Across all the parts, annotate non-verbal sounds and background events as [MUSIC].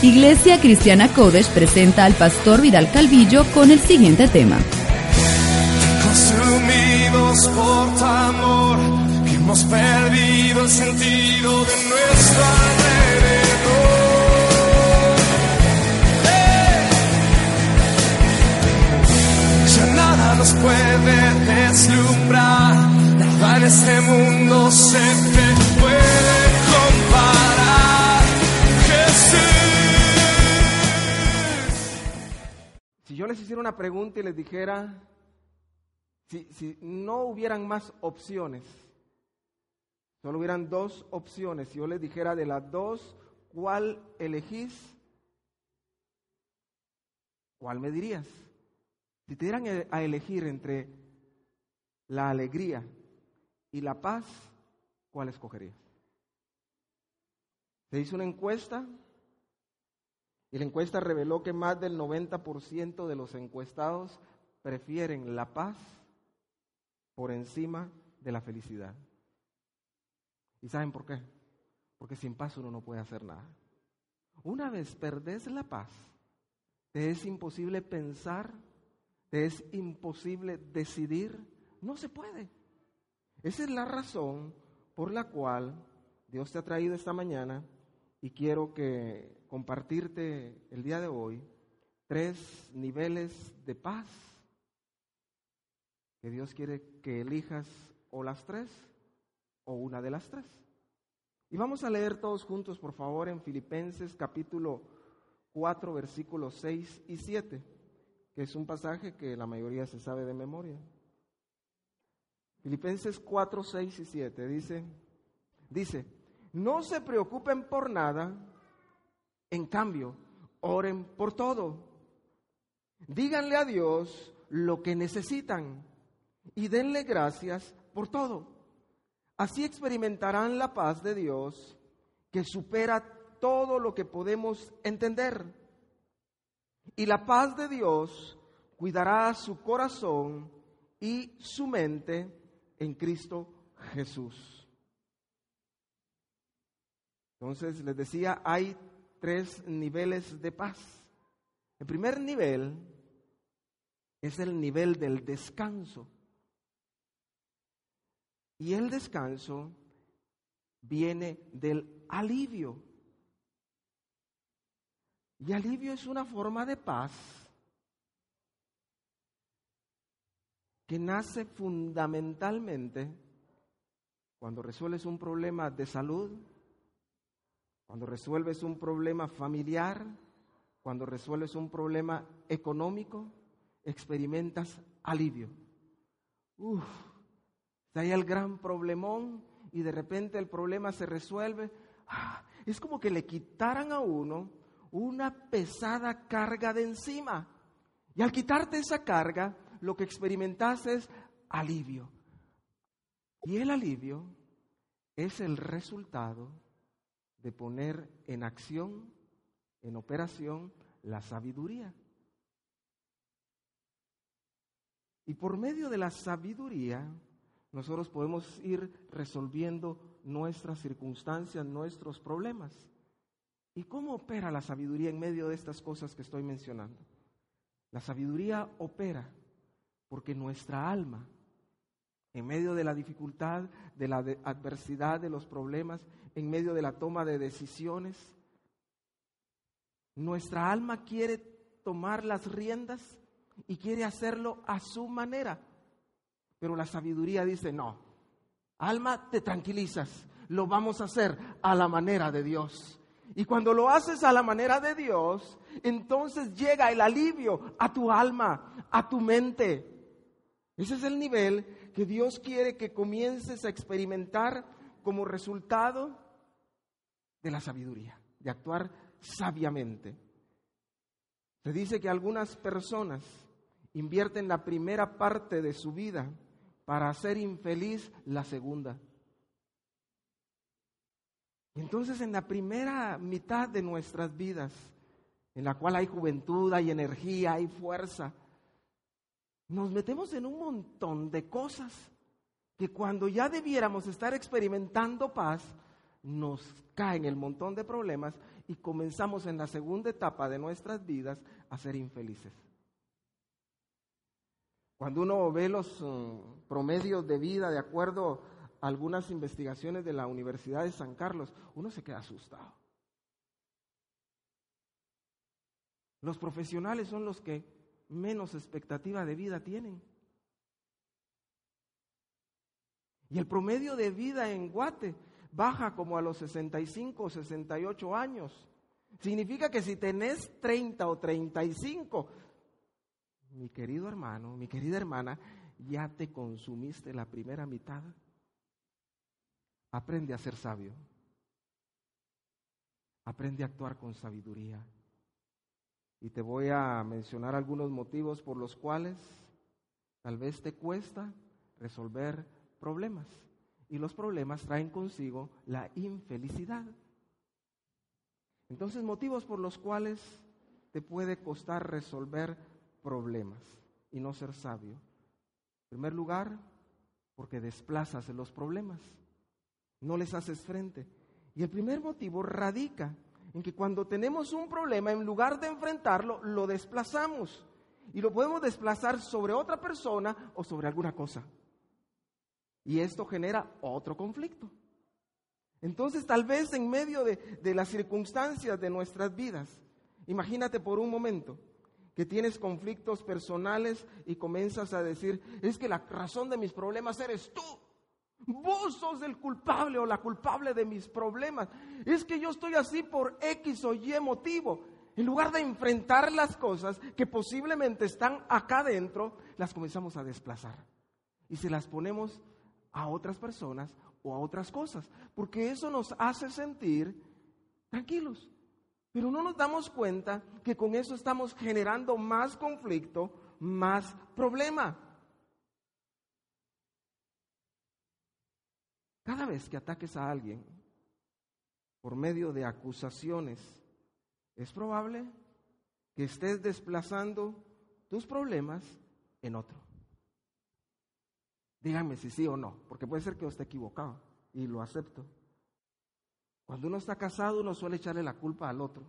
Iglesia Cristiana Kodesh presenta al pastor Vidal Calvillo con el siguiente tema. Consumidos por tu amor, hemos perdido el sentido de nuestro alrededor. Ya nada nos puede deslumbrar, nada en este mundo se te puede Si yo les hiciera una pregunta y les dijera, si, si no hubieran más opciones, solo hubieran dos opciones, si yo les dijera de las dos, ¿cuál elegís? ¿Cuál me dirías? Si te dieran a elegir entre la alegría y la paz, ¿cuál escogerías? Se hizo una encuesta y la encuesta reveló que más del 90% de los encuestados prefieren la paz por encima de la felicidad. ¿Y saben por qué? Porque sin paz uno no puede hacer nada. Una vez perdés la paz, te es imposible pensar, te es imposible decidir, no se puede. Esa es la razón por la cual Dios te ha traído esta mañana y quiero que compartirte el día de hoy tres niveles de paz que Dios quiere que elijas o las tres o una de las tres. Y vamos a leer todos juntos, por favor, en Filipenses capítulo 4, versículos 6 y 7, que es un pasaje que la mayoría se sabe de memoria. Filipenses 4, 6 y 7 dice, dice, no se preocupen por nada, en cambio, oren por todo. Díganle a Dios lo que necesitan y denle gracias por todo. Así experimentarán la paz de Dios que supera todo lo que podemos entender. Y la paz de Dios cuidará su corazón y su mente en Cristo Jesús. Entonces les decía, hay tres niveles de paz. El primer nivel es el nivel del descanso. Y el descanso viene del alivio. Y alivio es una forma de paz que nace fundamentalmente cuando resuelves un problema de salud, cuando resuelves un problema familiar, cuando resuelves un problema económico, experimentas alivio. Uf, está ahí el gran problemón y de repente el problema se resuelve. Ah, es como que le quitaran a uno una pesada carga de encima. Y al quitarte esa carga, lo que experimentas es alivio. Y el alivio es el resultado de poner en acción, en operación, la sabiduría. Y por medio de la sabiduría, nosotros podemos ir resolviendo nuestras circunstancias, nuestros problemas. ¿Y cómo opera la sabiduría en medio de estas cosas que estoy mencionando? La sabiduría opera porque nuestra alma, en medio de la dificultad, de la adversidad, de los problemas, en medio de la toma de decisiones, nuestra alma quiere tomar las riendas y quiere hacerlo a su manera. Pero la sabiduría dice, no, alma, te tranquilizas, lo vamos a hacer a la manera de Dios. Y cuando lo haces a la manera de Dios, entonces llega el alivio a tu alma, a tu mente. Ese es el nivel que Dios quiere que comiences a experimentar como resultado de la sabiduría, de actuar sabiamente. Se dice que algunas personas invierten la primera parte de su vida para hacer infeliz la segunda. Entonces en la primera mitad de nuestras vidas, en la cual hay juventud, hay energía, hay fuerza, nos metemos en un montón de cosas que cuando ya debiéramos estar experimentando paz, nos caen el montón de problemas y comenzamos en la segunda etapa de nuestras vidas a ser infelices. Cuando uno ve los uh, promedios de vida de acuerdo a algunas investigaciones de la Universidad de San Carlos, uno se queda asustado. Los profesionales son los que menos expectativa de vida tienen. Y el promedio de vida en Guate baja como a los 65 o 68 años. Significa que si tenés 30 o 35, mi querido hermano, mi querida hermana, ya te consumiste la primera mitad. Aprende a ser sabio. Aprende a actuar con sabiduría. Y te voy a mencionar algunos motivos por los cuales tal vez te cuesta resolver problemas. Y los problemas traen consigo la infelicidad. Entonces, motivos por los cuales te puede costar resolver problemas y no ser sabio. En primer lugar, porque desplazas los problemas, no les haces frente. Y el primer motivo radica en que cuando tenemos un problema, en lugar de enfrentarlo, lo desplazamos. Y lo podemos desplazar sobre otra persona o sobre alguna cosa. Y esto genera otro conflicto. Entonces, tal vez en medio de, de, las circunstancias de nuestras vidas, imagínate por un momento que tienes conflictos personales y comienzas a decir, es que la razón de mis problemas eres tú. Vos sos el culpable o la culpable de mis problemas. Es que yo estoy así por X o Y motivo. En lugar de enfrentar las cosas que posiblemente están acá adentro, las comenzamos a desplazar. Y se las ponemos a otras personas o a otras cosas. Porque eso nos hace sentir tranquilos. Pero no nos damos cuenta que con eso estamos generando más conflicto, más problema. Cada vez que ataques a alguien por medio de acusaciones, es probable que estés desplazando tus problemas en otro. Díganme si sí o no, porque puede ser que yo esté equivocado y lo acepto. Cuando uno está casado, uno suele echarle la culpa al otro.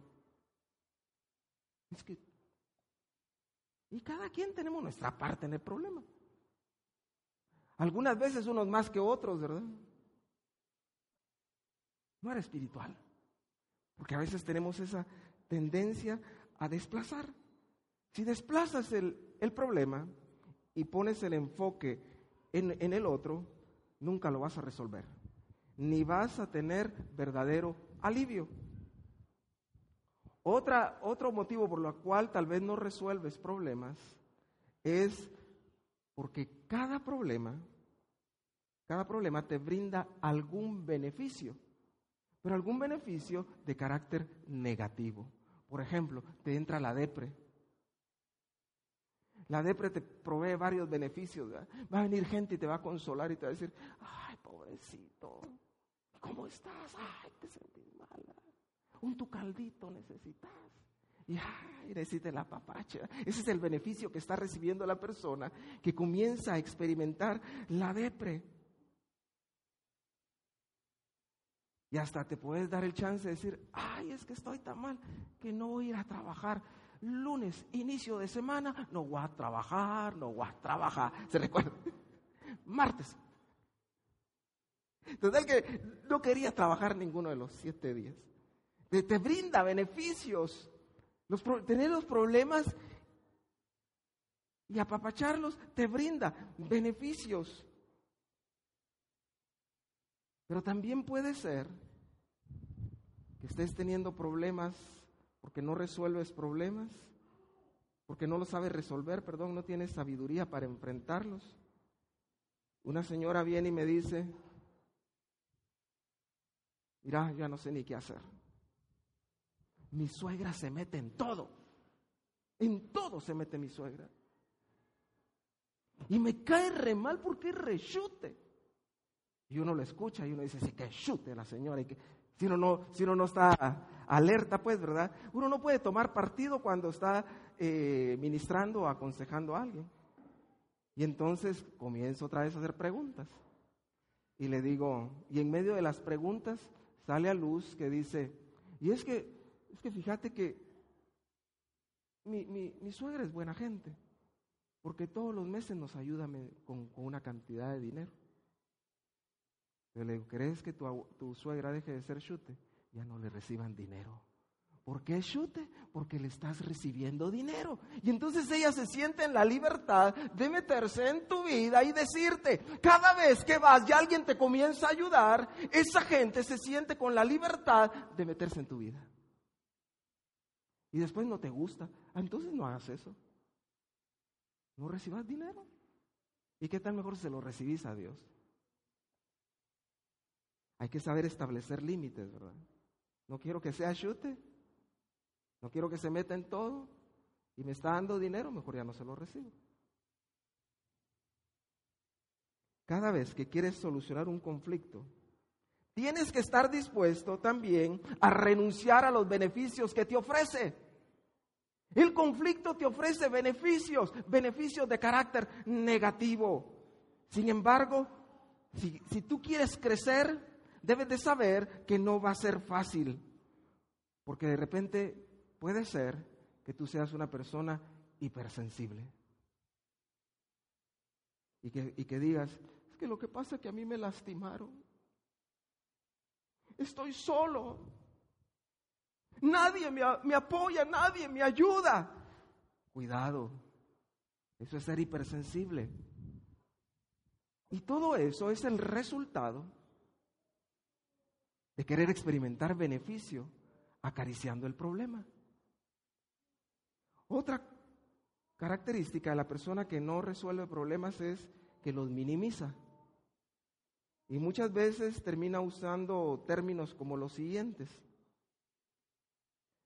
Y cada quien tenemos nuestra parte en el problema. Algunas veces unos más que otros, ¿verdad? No era espiritual. Porque a veces tenemos esa tendencia a desplazar. Si desplazas el, el problema y pones el enfoque en, en el otro, nunca lo vas a resolver. Ni vas a tener verdadero alivio. Otra, otro motivo por lo cual tal vez no resuelves problemas es porque cada problema, cada problema te brinda algún beneficio pero algún beneficio de carácter negativo. Por ejemplo, te entra la depre. La depre te provee varios beneficios. Va a venir gente y te va a consolar y te va a decir, ay, pobrecito, ¿cómo estás? Ay, te sentís mala. Un tu caldito necesitas. Y ay, necesitas la papacha. Ese es el beneficio que está recibiendo la persona que comienza a experimentar la depre. Y hasta te puedes dar el chance de decir, ay, es que estoy tan mal que no voy a ir a trabajar. Lunes, inicio de semana, no voy a trabajar, no voy a trabajar. ¿Se recuerda? [LAUGHS] Martes. El que no quería trabajar ninguno de los siete días. Te, te brinda beneficios. Los, tener los problemas y apapacharlos te brinda beneficios. Pero también puede ser que estés teniendo problemas porque no resuelves problemas, porque no lo sabes resolver, perdón, no tienes sabiduría para enfrentarlos. Una señora viene y me dice, Mira, ya no sé ni qué hacer. Mi suegra se mete en todo. En todo se mete mi suegra. Y me cae re mal porque rechute. Y uno lo escucha y uno dice, sí, que chute la señora. Y que, si, uno no, si uno no está alerta, pues, ¿verdad? Uno no puede tomar partido cuando está eh, ministrando o aconsejando a alguien. Y entonces comienzo otra vez a hacer preguntas. Y le digo, y en medio de las preguntas sale a luz que dice, y es que, es que fíjate que mi, mi, mi suegra es buena gente, porque todos los meses nos ayuda con, con una cantidad de dinero. Le ¿crees que tu, tu suegra deje de ser chute? Ya no le reciban dinero. ¿Por qué chute? Porque le estás recibiendo dinero. Y entonces ella se siente en la libertad de meterse en tu vida y decirte, cada vez que vas y alguien te comienza a ayudar, esa gente se siente con la libertad de meterse en tu vida. Y después no te gusta. Ah, entonces no hagas eso. No recibas dinero. ¿Y qué tal mejor se lo recibís a Dios? Hay que saber establecer límites, ¿verdad? No quiero que sea chute. No quiero que se meta en todo. Y me está dando dinero, mejor ya no se lo recibo. Cada vez que quieres solucionar un conflicto, tienes que estar dispuesto también a renunciar a los beneficios que te ofrece. El conflicto te ofrece beneficios, beneficios de carácter negativo. Sin embargo, si, si tú quieres crecer, debes de saber que no va a ser fácil, porque de repente puede ser que tú seas una persona hipersensible. Y que, y que digas, es que lo que pasa es que a mí me lastimaron. Estoy solo. Nadie me, me apoya, nadie me ayuda. Cuidado, eso es ser hipersensible. Y todo eso es el resultado de querer experimentar beneficio acariciando el problema. Otra característica de la persona que no resuelve problemas es que los minimiza. Y muchas veces termina usando términos como los siguientes.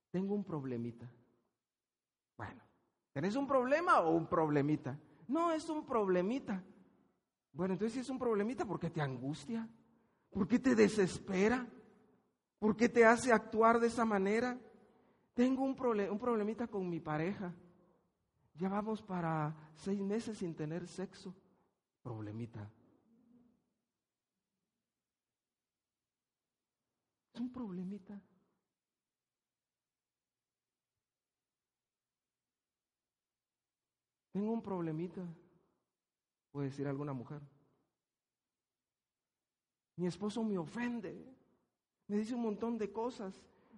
Tengo un problemita. Bueno, ¿tenés un problema o un problemita? No, es un problemita. Bueno, entonces si es un problemita, ¿por qué te angustia? ¿Por qué te desespera? ¿Por qué te hace actuar de esa manera? Tengo un, un problemita con mi pareja. Ya vamos para seis meses sin tener sexo. Problemita. Es un problemita. Tengo un problemita, puede decir alguna mujer. Mi esposo me ofende, me dice un montón de cosas.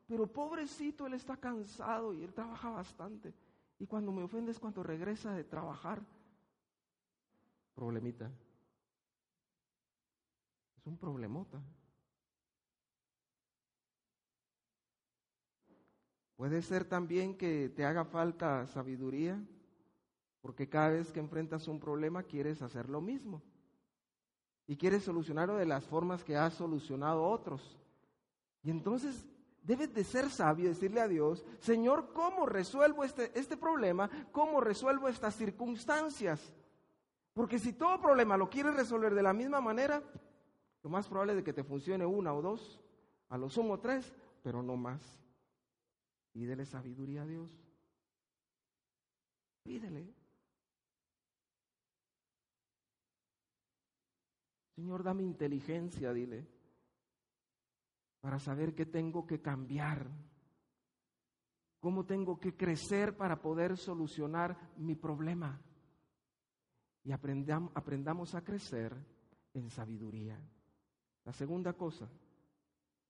Pero pobrecito, él está cansado y él trabaja bastante. Y cuando me ofende es cuando regresa de trabajar. Problemita. Es un problemota. Puede ser también que te haga falta sabiduría, porque cada vez que enfrentas un problema quieres hacer lo mismo. Y quieres solucionarlo de las formas que has solucionado otros. Y entonces debes de ser sabio y decirle a Dios, Señor, ¿cómo resuelvo este, este problema? ¿Cómo resuelvo estas circunstancias? Porque si todo problema lo quieres resolver de la misma manera, lo más probable es que te funcione una o dos, a lo sumo tres, pero no más. Pídele sabiduría a Dios. Pídele. Señor, dame inteligencia, dile para saber qué tengo que cambiar, cómo tengo que crecer para poder solucionar mi problema. Y aprendamos a crecer en sabiduría. La segunda cosa,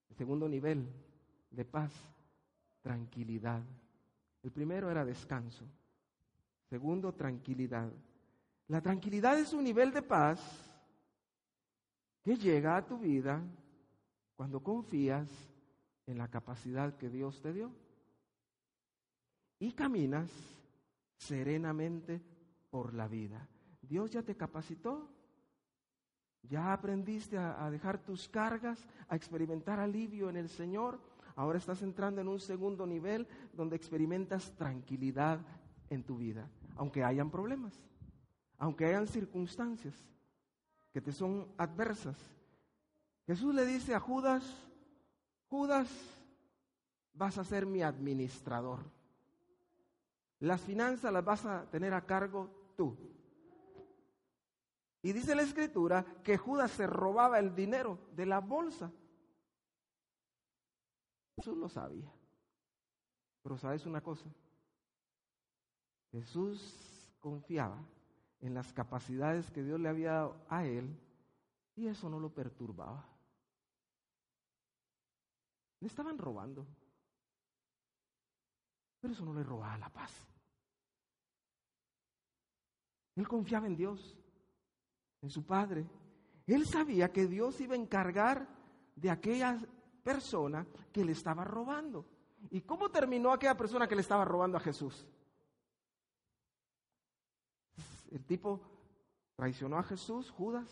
el segundo nivel de paz, tranquilidad. El primero era descanso. Segundo, tranquilidad. La tranquilidad es un nivel de paz que llega a tu vida cuando confías en la capacidad que Dios te dio y caminas serenamente por la vida. Dios ya te capacitó. Ya aprendiste a, dejar tus cargas, a experimentar alivio en el Señor. Ahora estás entrando en un segundo nivel donde experimentas tranquilidad en tu vida, aunque hayan problemas, aunque hayan circunstancias que te son adversas. Jesús le dice a Judas, Judas, vas a ser mi administrador. Las finanzas las vas a tener a cargo tú. Y dice la escritura que Judas se robaba el dinero de la bolsa. Jesús lo sabía. Pero sabes una cosa, Jesús confiaba en las capacidades que Dios le había dado a él y eso no lo perturbaba. Le estaban robando, pero eso no le robaba la paz. Él confiaba en Dios, en su Padre. Él sabía que Dios iba a encargar de aquella persona que le estaba robando. ¿Y cómo terminó aquella persona que le estaba robando a Jesús? El tipo traicionó a Jesús, Judas,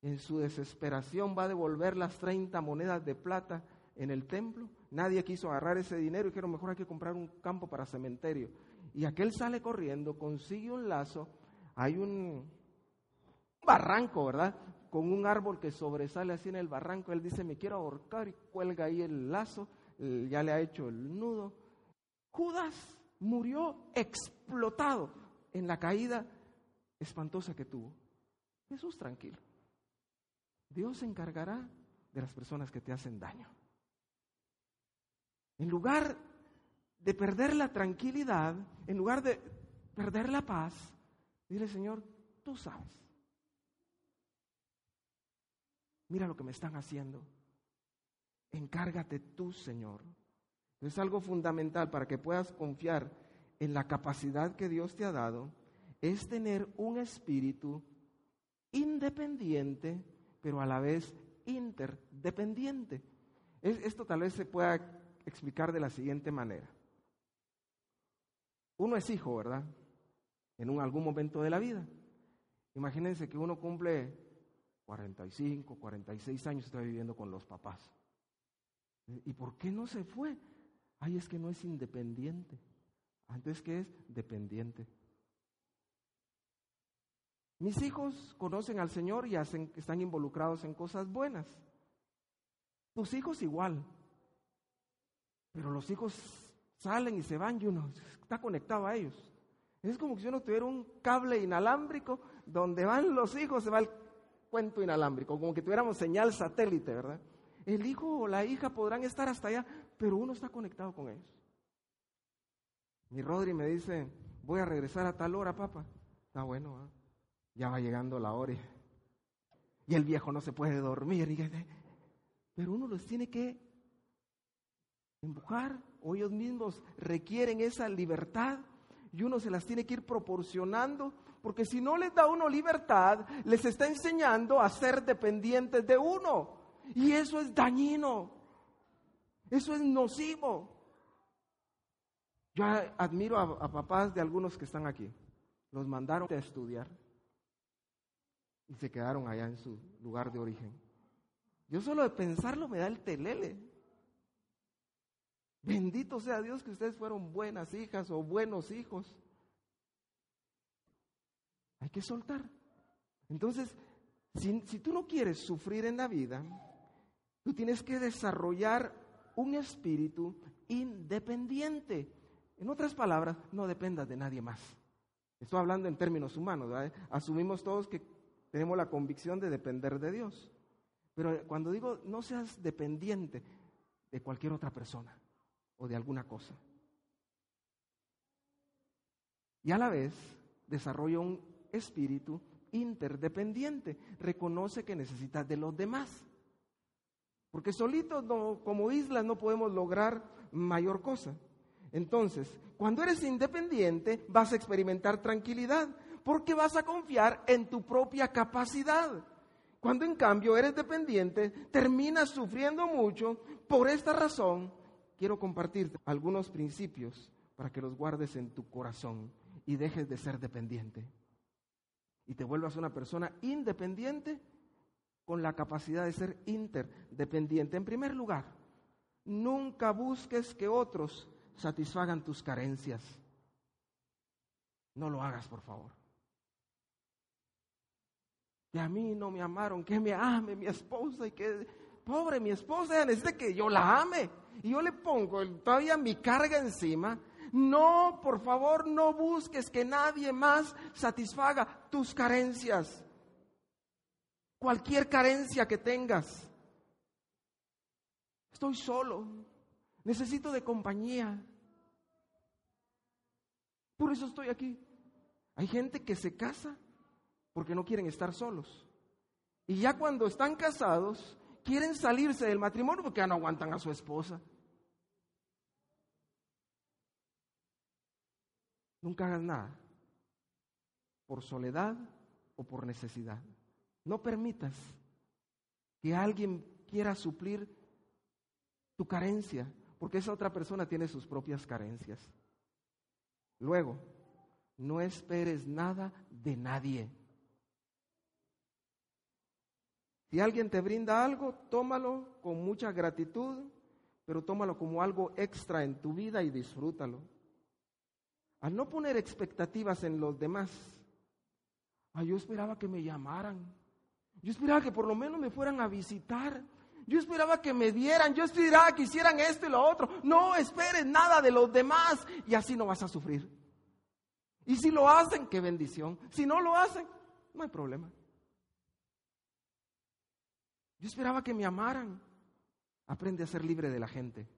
en su desesperación va a devolver las 30 monedas de plata en el templo. Nadie quiso agarrar ese dinero y dijeron, mejor hay que comprar un campo para cementerio. Y aquel sale corriendo, consigue un lazo, hay un barranco, ¿verdad? Con un árbol que sobresale así en el barranco. Él dice, me quiero ahorcar y cuelga ahí el lazo, ya le ha hecho el nudo. Judas murió explotado en la caída espantosa que tuvo. Jesús tranquilo. Dios se encargará de las personas que te hacen daño. En lugar de perder la tranquilidad, en lugar de perder la paz, dile Señor, tú sabes. Mira lo que me están haciendo. Encárgate tú, Señor. Es algo fundamental para que puedas confiar en la capacidad que Dios te ha dado, es tener un espíritu independiente, pero a la vez interdependiente. Esto tal vez se pueda explicar de la siguiente manera. Uno es hijo, ¿verdad? En algún momento de la vida. Imagínense que uno cumple 45, 46 años está viviendo con los papás. ¿Y por qué no se fue? Ay, es que no es independiente. Antes que es dependiente. Mis hijos conocen al Señor y hacen, están involucrados en cosas buenas. Tus hijos igual. Pero los hijos salen y se van y uno está conectado a ellos. Es como si uno tuviera un cable inalámbrico donde van los hijos, se va el cuento inalámbrico, como que tuviéramos señal satélite, ¿verdad? El hijo o la hija podrán estar hasta allá, pero uno está conectado con ellos. Mi Rodri me dice, voy a regresar a tal hora, papá. Está bueno, ¿ah? ya va llegando la hora. Y el viejo no se puede dormir. Pero uno los tiene que empujar, o ellos mismos requieren esa libertad y uno se las tiene que ir proporcionando, porque si no les da uno libertad, les está enseñando a ser dependientes de uno. Y eso es dañino, eso es nocivo. Yo admiro a, papás de algunos que están aquí. Los mandaron a estudiar y se quedaron allá en su lugar de origen. Yo solo de pensarlo me da el telele. Bendito sea Dios que ustedes fueron buenas hijas o buenos hijos. Hay que soltar. Entonces, si, tú no quieres sufrir en la vida, tú tienes que desarrollar un espíritu independiente. En otras palabras, no dependas de nadie más. Estoy hablando en términos humanos. Asumimos todos que tenemos la convicción de depender de Dios. Pero cuando digo no seas dependiente de cualquier otra persona o de alguna cosa. Y a la vez desarrolla un espíritu interdependiente. Reconoce que necesitas de los demás. Porque solitos como islas no podemos lograr mayor cosa. Entonces, cuando eres independiente, vas a experimentar tranquilidad, porque vas a confiar en tu propia capacidad. Cuando en cambio eres dependiente, terminas sufriendo mucho. Por esta razón, quiero compartirte algunos principios para que los guardes en tu corazón y dejes de ser dependiente. Y te vuelvas una persona independiente, con la capacidad de ser interdependiente. En primer lugar, nunca busques que otros satisfagan tus carencias. No lo hagas, por favor. Que a mí no me amaron, que me ame mi esposa y que, pobre, mi esposa necesita que yo la ame. Y yo le pongo todavía mi carga encima. No, por favor, no busques que nadie más satisfaga tus carencias. Cualquier carencia que tengas. Estoy solo. Necesito de compañía. Por eso estoy aquí. Hay gente que se casa porque no quieren estar solos. Y ya cuando están casados, quieren salirse del matrimonio porque ya no aguantan a su esposa. Nunca hagas nada por soledad o por necesidad. No permitas que alguien quiera suplir tu carencia, porque esa otra persona tiene sus propias carencias. Luego, no esperes nada de nadie. Si alguien te brinda algo, tómalo con mucha gratitud, pero tómalo como algo extra en tu vida y disfrútalo. Al no poner expectativas en los demás, yo esperaba que me llamaran, yo esperaba que por lo menos me fueran a visitar, yo esperaba que me dieran, yo esperaba que hicieran esto y lo otro. No esperes nada de los demás y así no vas a sufrir. Y si lo hacen, qué bendición. Si no lo hacen, no hay problema. Yo esperaba que me amaran. Aprende a ser libre de la gente.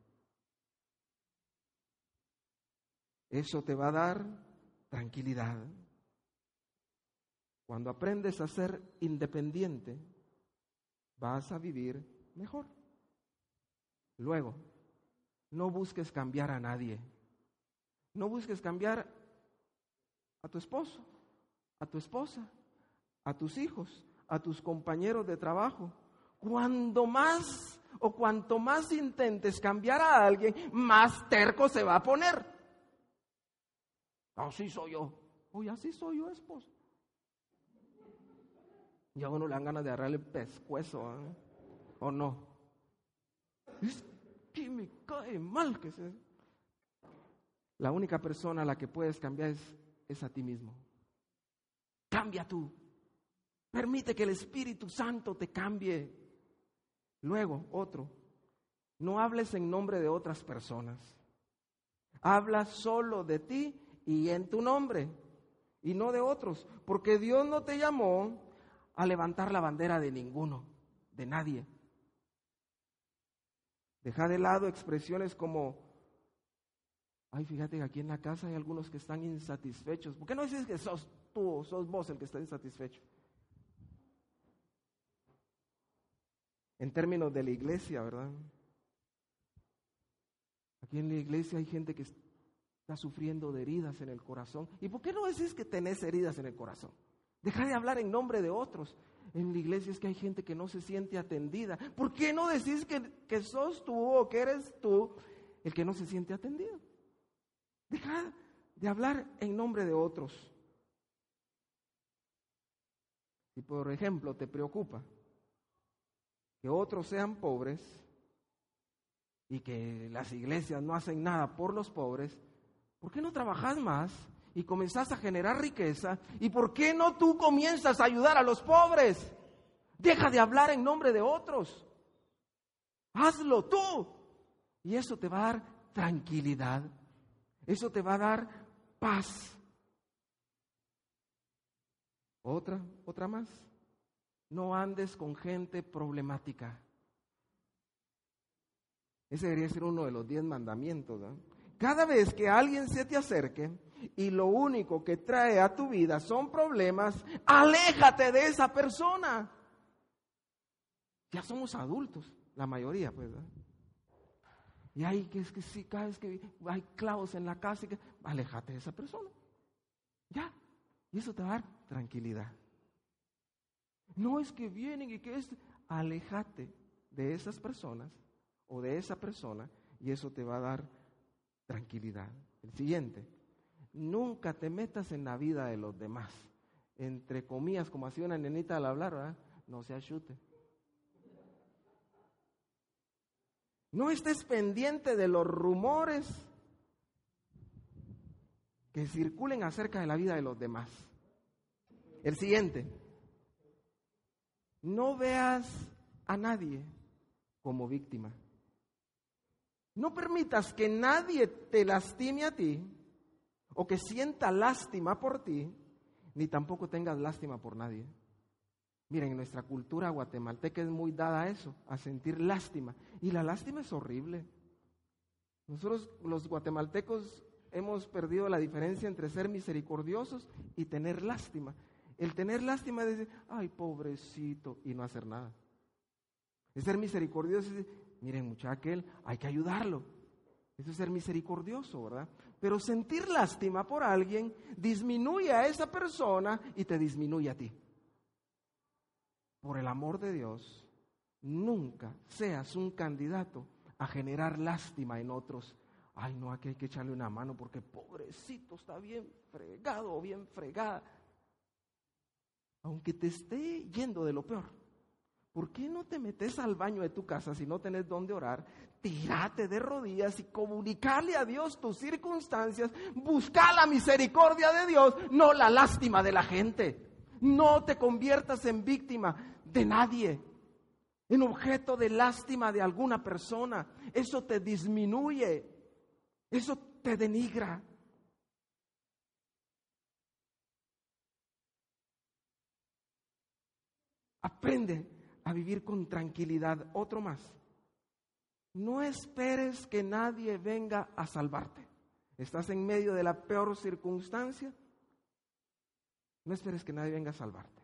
Eso te va a dar tranquilidad. Cuando aprendes a ser independiente, vas a vivir mejor. Luego, no busques cambiar a nadie. No busques cambiar a tu esposo, a tu esposa, a tus hijos, a tus compañeros de trabajo. Cuando más o cuanto más intentes cambiar a alguien, más terco se va a poner. Así soy yo. Oye, así soy yo, esposo. Y a uno le dan ganas de agarrarle el pescuezo. ¿eh? ¿O no? Es que me cae mal que se... La única persona a la que puedes cambiar es a ti mismo. Cambia tú. Permite que el Espíritu Santo te cambie. Luego, otro, no hables en nombre de otras personas. Habla solo de ti y en tu nombre y no de otros, porque Dios no te llamó a levantar la bandera de ninguno, de nadie. Deja de lado expresiones como, ay, fíjate que aquí en la casa hay algunos que están insatisfechos. ¿Por qué no dices que sos tú, sos vos el que está insatisfecho? En términos de la iglesia, ¿verdad? Aquí en la iglesia hay gente que está sufriendo de heridas en el corazón. ¿Y por qué no decís que tenés heridas en el corazón? Deja de hablar en nombre de otros en la iglesia es que hay gente que no se siente atendida. ¿Por qué no decís que, que sos tú o que eres tú el que no se siente atendido? Deja de hablar en nombre de otros. Si por ejemplo te preocupa que otros sean pobres y que las iglesias no hacen nada por los pobres, ¿por qué no trabajas más y comenzás a generar riqueza. ¿Y por qué no tú comienzas a ayudar a los pobres? Deja de hablar en nombre de otros. Hazlo tú. Y eso te va a dar tranquilidad. Eso te va a dar paz. Otra, otra más. No andes con gente problemática. Ese debería ser uno de los diez mandamientos. Cada vez que alguien se te acerque y lo único que trae a tu vida son problemas, aléjate de esa persona. Ya somos adultos, la mayoría, pues. Y hay que que si cada vez que hay clavos en la casa, que, aléjate de esa persona. Ya. Y eso te va a dar tranquilidad. No es que vienen y que es, alejate de esas personas o de esa persona y eso te va a dar tranquilidad. El siguiente, nunca te metas en la vida de los demás. Entre comillas, como hacía una nenita al hablar, ¿verdad? No se achute. No estés pendiente de los rumores que circulen acerca de la vida de los demás. El siguiente, no veas a nadie como víctima. No permitas que nadie te lastime a ti o que sienta lástima por ti, ni tampoco tengas lástima por nadie. Miren, nuestra cultura guatemalteca es muy dada a eso, a sentir lástima. Y la lástima es horrible. Nosotros los guatemaltecos hemos perdido la diferencia entre ser misericordiosos y tener lástima. El tener lástima es decir, ay, pobrecito, y no hacer nada. El ser misericordioso es decir, miren, muchacho, hay que ayudarlo. Eso es ser misericordioso, ¿verdad? Pero sentir lástima por alguien disminuye a esa persona y te disminuye a ti por el amor de Dios, nunca seas un candidato a generar lástima en otros. Ay, no, aquí hay que echarle una mano porque pobrecito está bien fregado o bien fregada. Aunque te esté yendo de lo peor, ¿por qué no te metes al baño de tu casa si no tenés dónde orar? Tírate de rodillas y comunicarle a Dios tus circunstancias. Busca la misericordia de Dios, no la lástima de la gente. No te conviertas en víctima de nadie, en objeto de lástima de alguna persona. Eso te disminuye, eso te denigra. Aprende a vivir con tranquilidad. Otro más. No esperes que nadie venga a salvarte. Estás en medio de la peor circunstancia. No esperes que nadie venga a salvarte.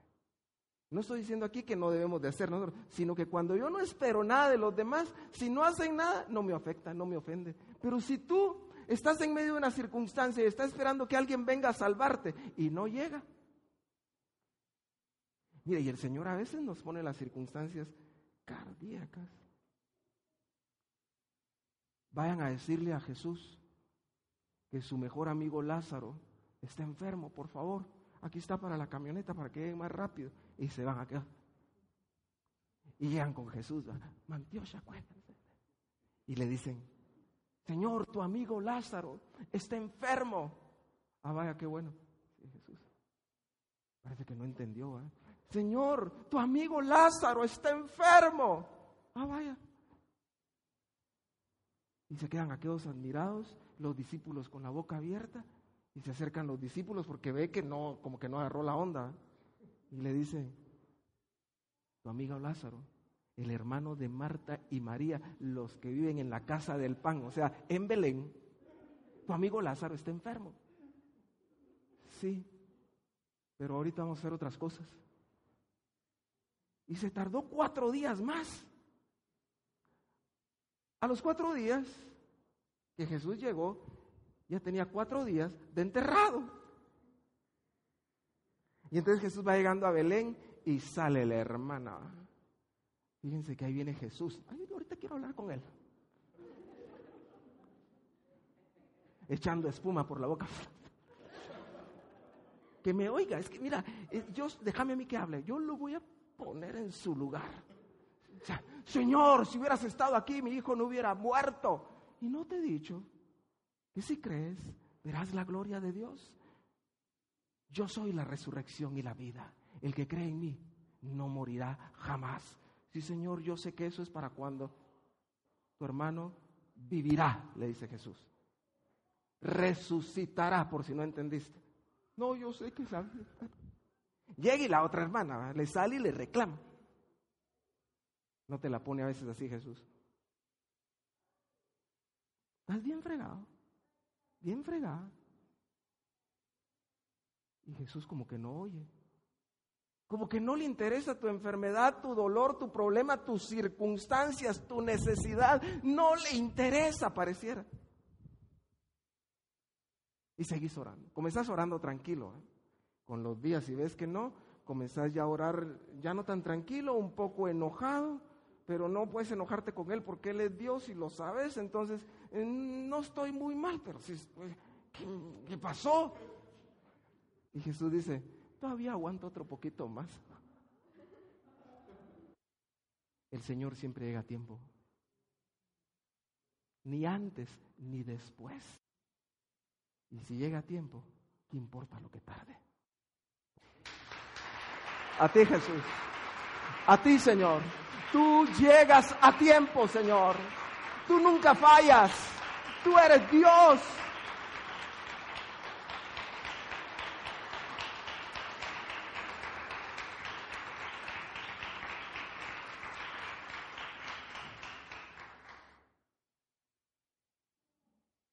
No estoy diciendo aquí que no debemos de hacer nosotros, sino que cuando yo no espero nada de los demás, si no hacen nada, no me afecta, no me ofende. Pero si tú estás en medio de una circunstancia y estás esperando que alguien venga a salvarte y no llega. Mire, y el Señor a veces nos pone las circunstancias cardíacas. Vayan a decirle a Jesús que su mejor amigo Lázaro está enfermo, por favor aquí está para la camioneta para que lleguen más rápido. Y se van acá. Y llegan con Jesús. Mantiosa, Y le dicen, Señor, tu amigo Lázaro está enfermo. Ah, vaya, qué bueno. Jesús. Parece que no entendió. ¿eh? Señor, tu amigo Lázaro está enfermo. Ah, vaya. Y se quedan aquellos admirados, los discípulos con la boca abierta. Y se acercan los discípulos porque ve que no, como que no agarró la onda. Y le dice, tu amigo Lázaro, el hermano de Marta y María, los que viven en la casa del pan, o sea, en Belén, tu amigo Lázaro está enfermo. Sí, pero ahorita vamos a hacer otras cosas. Y se tardó cuatro días más. A los cuatro días que Jesús llegó, ya tenía cuatro días de enterrado. Y entonces Jesús va llegando a Belén y sale la hermana. Fíjense que ahí viene Jesús. Ay, ahorita quiero hablar con él. Echando espuma por la boca. Que me oiga, es que mira, Dios, déjame a mí que hable. Yo lo voy a poner en su lugar. Señor, si hubieras estado aquí, mi hijo no hubiera muerto. Y no te he dicho que si crees, verás la gloria de Dios. Yo soy la resurrección y la vida. El que cree en mí no morirá jamás. Sí, Señor, yo sé que eso es para cuando tu hermano vivirá, le dice Jesús. Resucitará, por si no entendiste. No, yo sé que sabe. Llega y la otra hermana le sale y le reclama. No te la pone a veces así Jesús. Estás bien fregado bien fregada. Y Jesús como que no oye. Como que no le interesa tu enfermedad, tu dolor, tu problema, tus circunstancias, tu necesidad. No le interesa, pareciera. Y seguís orando. Comenzás orando tranquilo. ¿eh? Con los días, si ves que no, comenzás ya a orar ya no tan tranquilo, un poco enojado pero no puedes enojarte con Él porque Él es Dios y lo sabes, entonces eh, no estoy muy mal, pero si, pues, ¿qué, pasó? Y Jesús dice, todavía aguanto otro poquito más. El Señor siempre llega a tiempo. ni antes ni después. Y si llega a tiempo, ¿qué importa lo que tarde? A ti Jesús, a ti Señor, tú llegas a tiempo Señor, tú nunca fallas, tú eres Dios.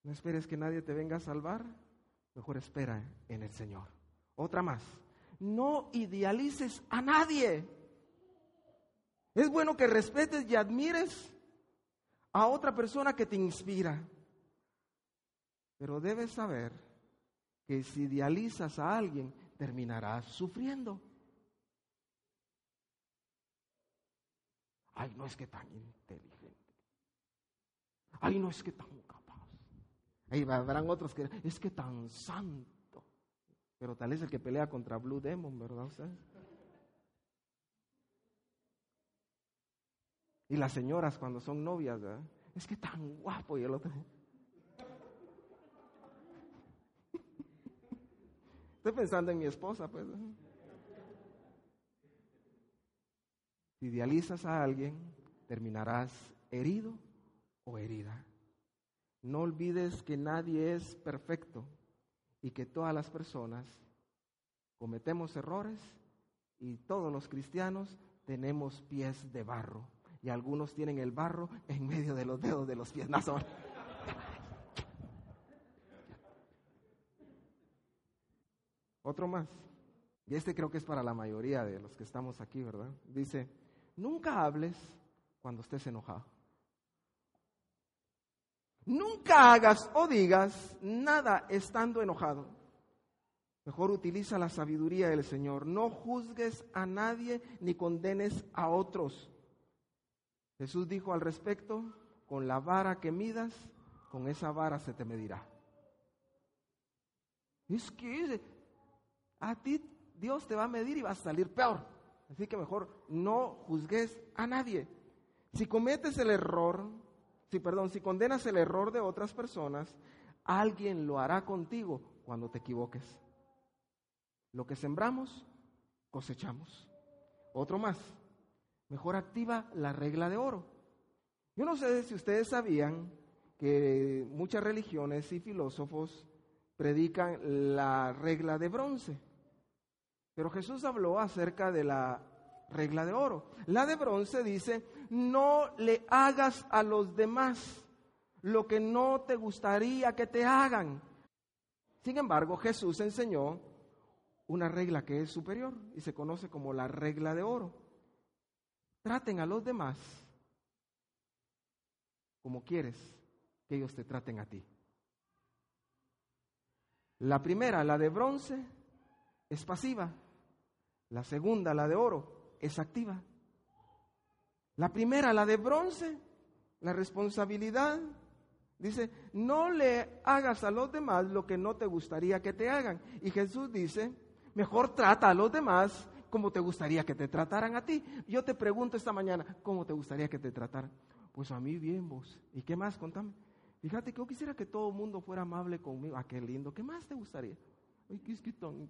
No esperes que nadie te venga a salvar, mejor espera en el Señor. Otra más, no idealices a nadie. Es bueno que respetes y admires a otra persona que te inspira, pero debes saber que si idealizas a alguien, terminarás sufriendo. Ay, no es que tan inteligente. Ay, no es que tan Ahí habrán otros que es que tan santo. Pero tal es el que pelea contra Blue Demon, ¿verdad? Y las señoras cuando son novias, ¿verdad? Es que tan guapo y el otro. Estoy pensando en mi esposa, pues. Si idealizas a alguien, terminarás herido o herida. No olvides que nadie es perfecto y que todas las personas cometemos errores y todos los cristianos tenemos pies de barro y algunos tienen el barro en medio de los dedos de los pies. No, Otro más. Y este creo que es para la mayoría de los que estamos aquí, ¿verdad? Dice, nunca hables cuando estés enojado. Nunca hagas o digas nada estando enojado. Mejor utiliza la sabiduría del Señor. No juzgues a nadie ni condenes a otros. Jesús dijo al respecto, con la vara que midas, con esa vara se te medirá. Es que a ti Dios te va a medir y va a salir peor. Así que mejor no juzgues a nadie. Si cometes el error si perdón, si condenas el error de otras personas, alguien lo hará contigo cuando te equivoques. Lo que sembramos, cosechamos. Otro más. Mejor activa la regla de oro. Yo no sé si ustedes sabían que muchas religiones y filósofos predican la regla de bronce. Pero Jesús habló acerca de la regla de oro. La de bronce dice, no le hagas a los demás lo que no te gustaría que te hagan. Sin embargo, Jesús enseñó una regla que es superior y se conoce como la regla de oro. Traten a los demás como quieres que ellos te traten a ti. La primera, la de bronce, es pasiva. La segunda, la de oro, es activa. La primera, la de bronce, la responsabilidad. Dice, no le hagas a los demás lo que no te gustaría que te hagan. Y Jesús dice, mejor trata a los demás como te gustaría que te trataran a ti. Yo te pregunto esta mañana, ¿cómo te gustaría que te trataran? Pues a mí bien vos. ¿Y qué más? Contame. Fíjate que yo quisiera que todo el mundo fuera amable conmigo. Ah, qué lindo. ¿Qué más te gustaría? Ay, qué es que tan...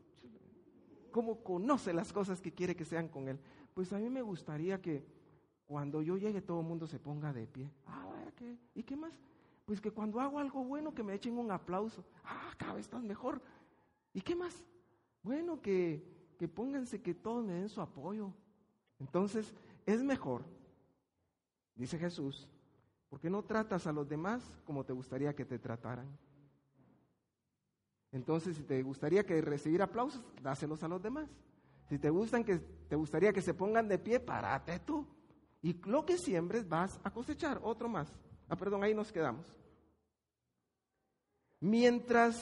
¿Cómo conoce las cosas que quiere que sean con él? Pues a mí me gustaría que cuando yo llegue todo el mundo se ponga de pie. Ah. ¿Y qué más? Pues que cuando hago algo bueno que me echen un aplauso. Ah, cada vez estás mejor. ¿Y qué más? Bueno, que, que pónganse que todos me den su apoyo. Entonces, es mejor, dice Jesús, porque no tratas a los demás como te gustaría que te trataran. Entonces, si te gustaría que recibir aplausos, dáselos a los demás. Si te gustan que te gustaría que se pongan de pie, párate tú. Y lo que siembres vas a cosechar. Otro más. Ah, perdón, ahí nos quedamos. Mientras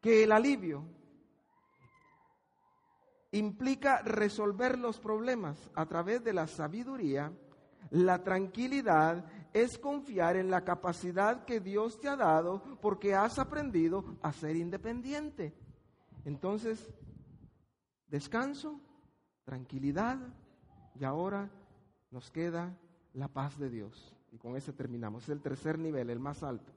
que el alivio implica resolver los problemas a través de la sabiduría, la tranquilidad es confiar en la capacidad que Dios te ha dado porque has aprendido a ser independiente. Entonces, descanso, tranquilidad y ahora nos queda la paz de Dios. y con ese terminamos, es el tercer nivel, el más alto.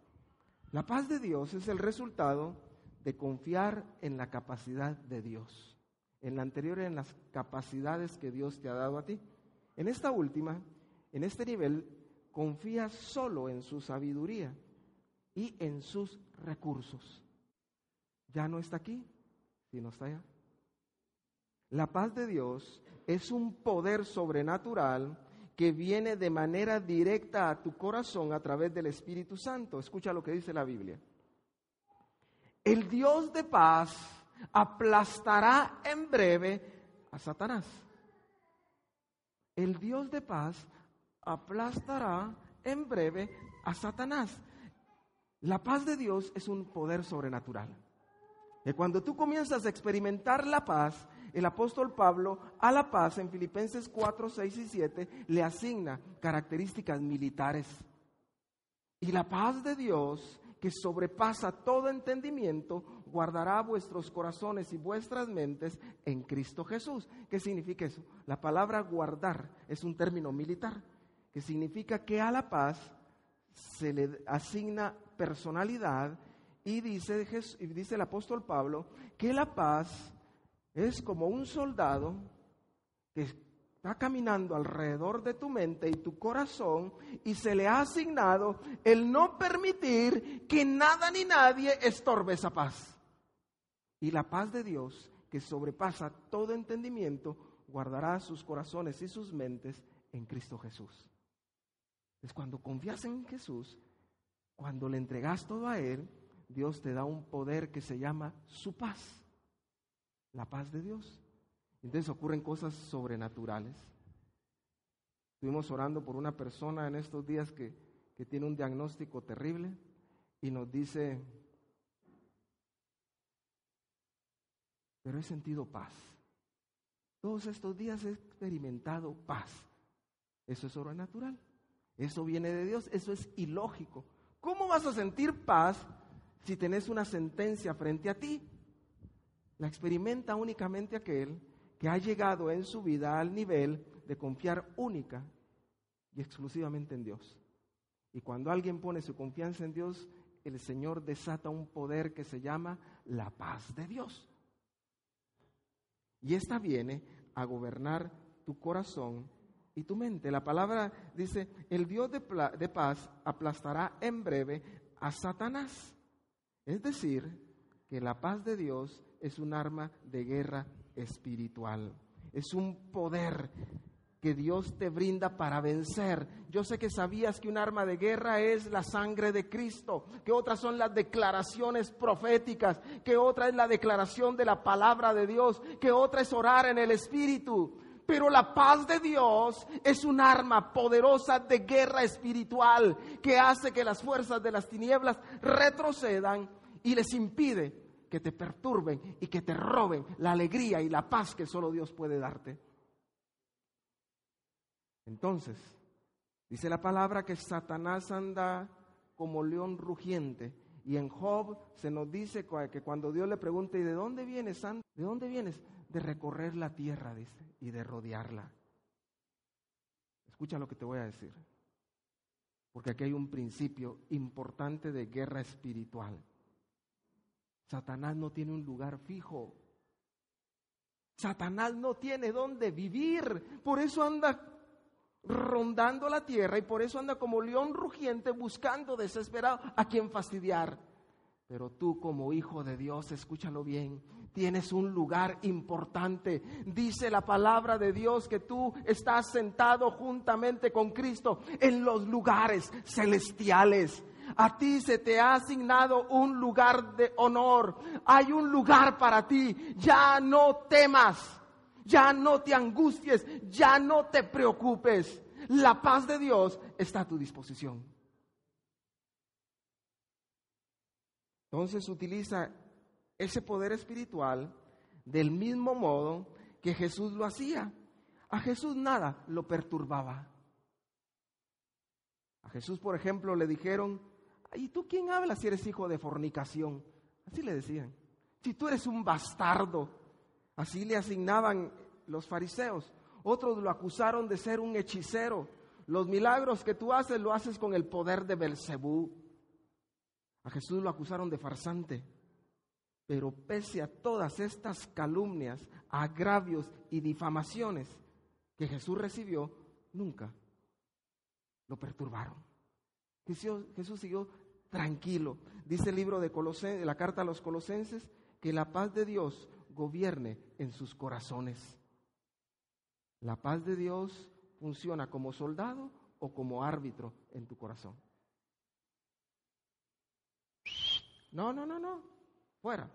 La paz de Dios es el resultado de confiar en la capacidad de Dios. En la anterior, en las capacidades que Dios te ha dado a ti. En esta última, en este nivel, confía solo en su sabiduría y en sus recursos. Ya no está aquí, sino está allá. La paz de Dios es un poder sobrenatural que viene de manera directa a tu corazón a través del Espíritu Santo. Escucha lo que dice la Biblia. El Dios de paz aplastará en breve a Satanás. El Dios de paz aplastará en breve a Satanás. La paz de Dios es un poder sobrenatural. Y cuando tú comienzas a experimentar la paz, el apóstol Pablo a la paz en Filipenses 4, 6 y 7 le asigna características militares. Y la paz de Dios, que sobrepasa todo entendimiento, guardará vuestros corazones y vuestras mentes en Cristo Jesús. ¿Qué significa eso? La palabra guardar es un término militar, que significa que a la paz se le asigna personalidad y dice, dice el apóstol Pablo que la paz es como un soldado que está caminando alrededor de tu mente y tu corazón y se le ha asignado el no permitir que nada ni nadie estorbe esa paz. Y la paz de Dios, que sobrepasa todo entendimiento, guardará sus corazones y sus mentes en Cristo Jesús. Es cuando confías en Jesús, cuando le entregas todo a Él, Dios te da un poder que se llama su paz la paz de Dios. Entonces ocurren cosas sobrenaturales. Estuvimos orando por una persona en estos días que, que tiene un diagnóstico terrible y nos dice, pero he sentido paz. Todos estos días he experimentado paz. Eso es sobrenatural. Eso viene de Dios. Eso es ilógico. ¿Cómo vas a sentir paz si tenés una sentencia frente a ti? La experimenta únicamente aquel que ha llegado en su vida al nivel de confiar única y exclusivamente en Dios. Y cuando alguien pone su confianza en Dios, el Señor desata un poder que se llama la paz de Dios. Y esta viene a gobernar tu corazón y tu mente. La palabra dice, el Dios de, de paz aplastará en breve a Satanás. Es decir, que la paz de Dios es un arma de guerra espiritual. Es un poder que Dios te brinda para vencer. Yo sé que sabías que un arma de guerra es la sangre de Cristo, que otras son las declaraciones proféticas, que otra es la declaración de la palabra de Dios, que otra es orar en el Espíritu. Pero la paz de Dios es un arma poderosa de guerra espiritual que hace que las fuerzas de las tinieblas retrocedan y les impide que te perturben y que te roben la alegría y la paz que solo Dios puede darte. Entonces, dice la palabra que Satanás anda como león rugiente. Y en Job se nos dice que cuando Dios le pregunta, ¿y de dónde vienes, ¿De dónde vienes? De recorrer la tierra, dice, y de rodearla. Escucha lo que te voy a decir. Porque aquí hay un principio importante de guerra espiritual. Satanás no tiene un lugar fijo. Satanás no tiene dónde vivir. Por eso anda rondando la tierra y por eso anda como león rugiente buscando desesperado a quien fastidiar. Pero tú como hijo de Dios, escúchalo bien, tienes un lugar importante. Dice la palabra de Dios que tú estás sentado juntamente con Cristo en los lugares celestiales. A ti se te ha asignado un lugar de honor. Hay un lugar para ti. Ya no temas. Ya no te angusties. Ya no te preocupes. La paz de Dios está a tu disposición. Entonces utiliza ese poder espiritual del mismo modo que Jesús lo hacía. A Jesús nada lo perturbaba. A Jesús, por ejemplo, le dijeron, ¿y tú quién hablas si eres hijo de fornicación? Así le decían. Si tú eres un bastardo, así le asignaban los fariseos. Otros lo acusaron de ser un hechicero. Los milagros que tú haces lo haces con el poder de Belcebú. A Jesús lo acusaron de farsante. Pero pese a todas estas calumnias, agravios y difamaciones que Jesús recibió, nunca lo perturbaron. Jesús, siguió tranquilo. Dice el libro de, Colosen, la carta a los colosenses que la paz de Dios gobierne en sus corazones. La paz de Dios funciona como soldado o como árbitro en tu corazón. No, no, no, no. Fuera.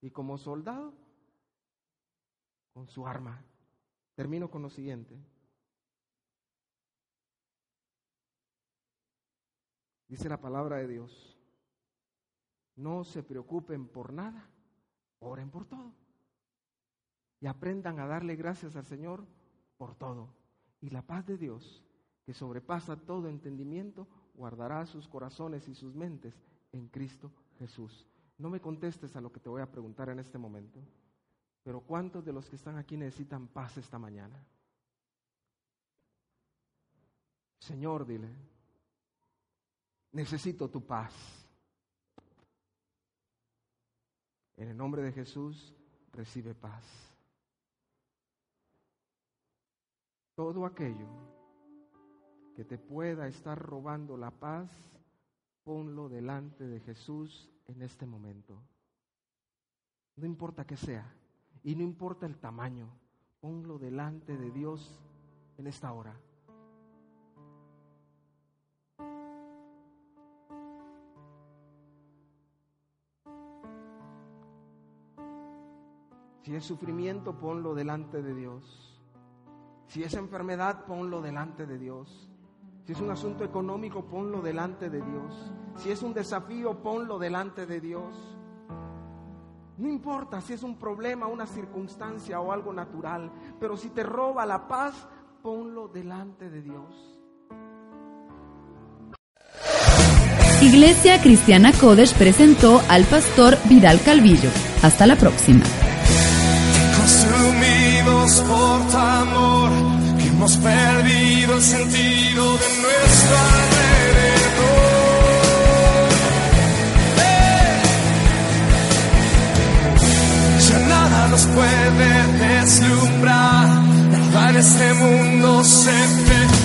Y como soldado, con su arma. Termino con lo siguiente. Dice la palabra de Dios. No se preocupen por nada, oren por todo. Y aprendan a darle gracias al Señor por todo. Y la paz de Dios, que sobrepasa todo entendimiento, guardará sus corazones y sus mentes en Cristo Jesús. No me contestes a lo que te voy a preguntar en este momento, pero ¿cuántos de los que están aquí necesitan paz esta mañana? Señor, dile, necesito tu paz. En el nombre de Jesús, recibe paz. Todo aquello que te pueda estar robando la paz, ponlo delante de Jesús en este momento. No importa que sea y no importa el tamaño, ponlo delante de Dios en esta hora. Si es sufrimiento, ponlo delante de Dios. Si es enfermedad, ponlo delante de Dios. Si es un asunto económico, ponlo delante de Dios. Si es un desafío, ponlo delante de Dios. No importa si es un problema, una circunstancia o algo natural, pero si te roba la paz, ponlo delante de Dios. Iglesia Cristiana Codes presentó al pastor Vidal Calvillo. Hasta la próxima. Por tu amor, que hemos perdido el sentido de nuestro alrededor. Ya nada nos puede deslumbrar, nada en este mundo se ve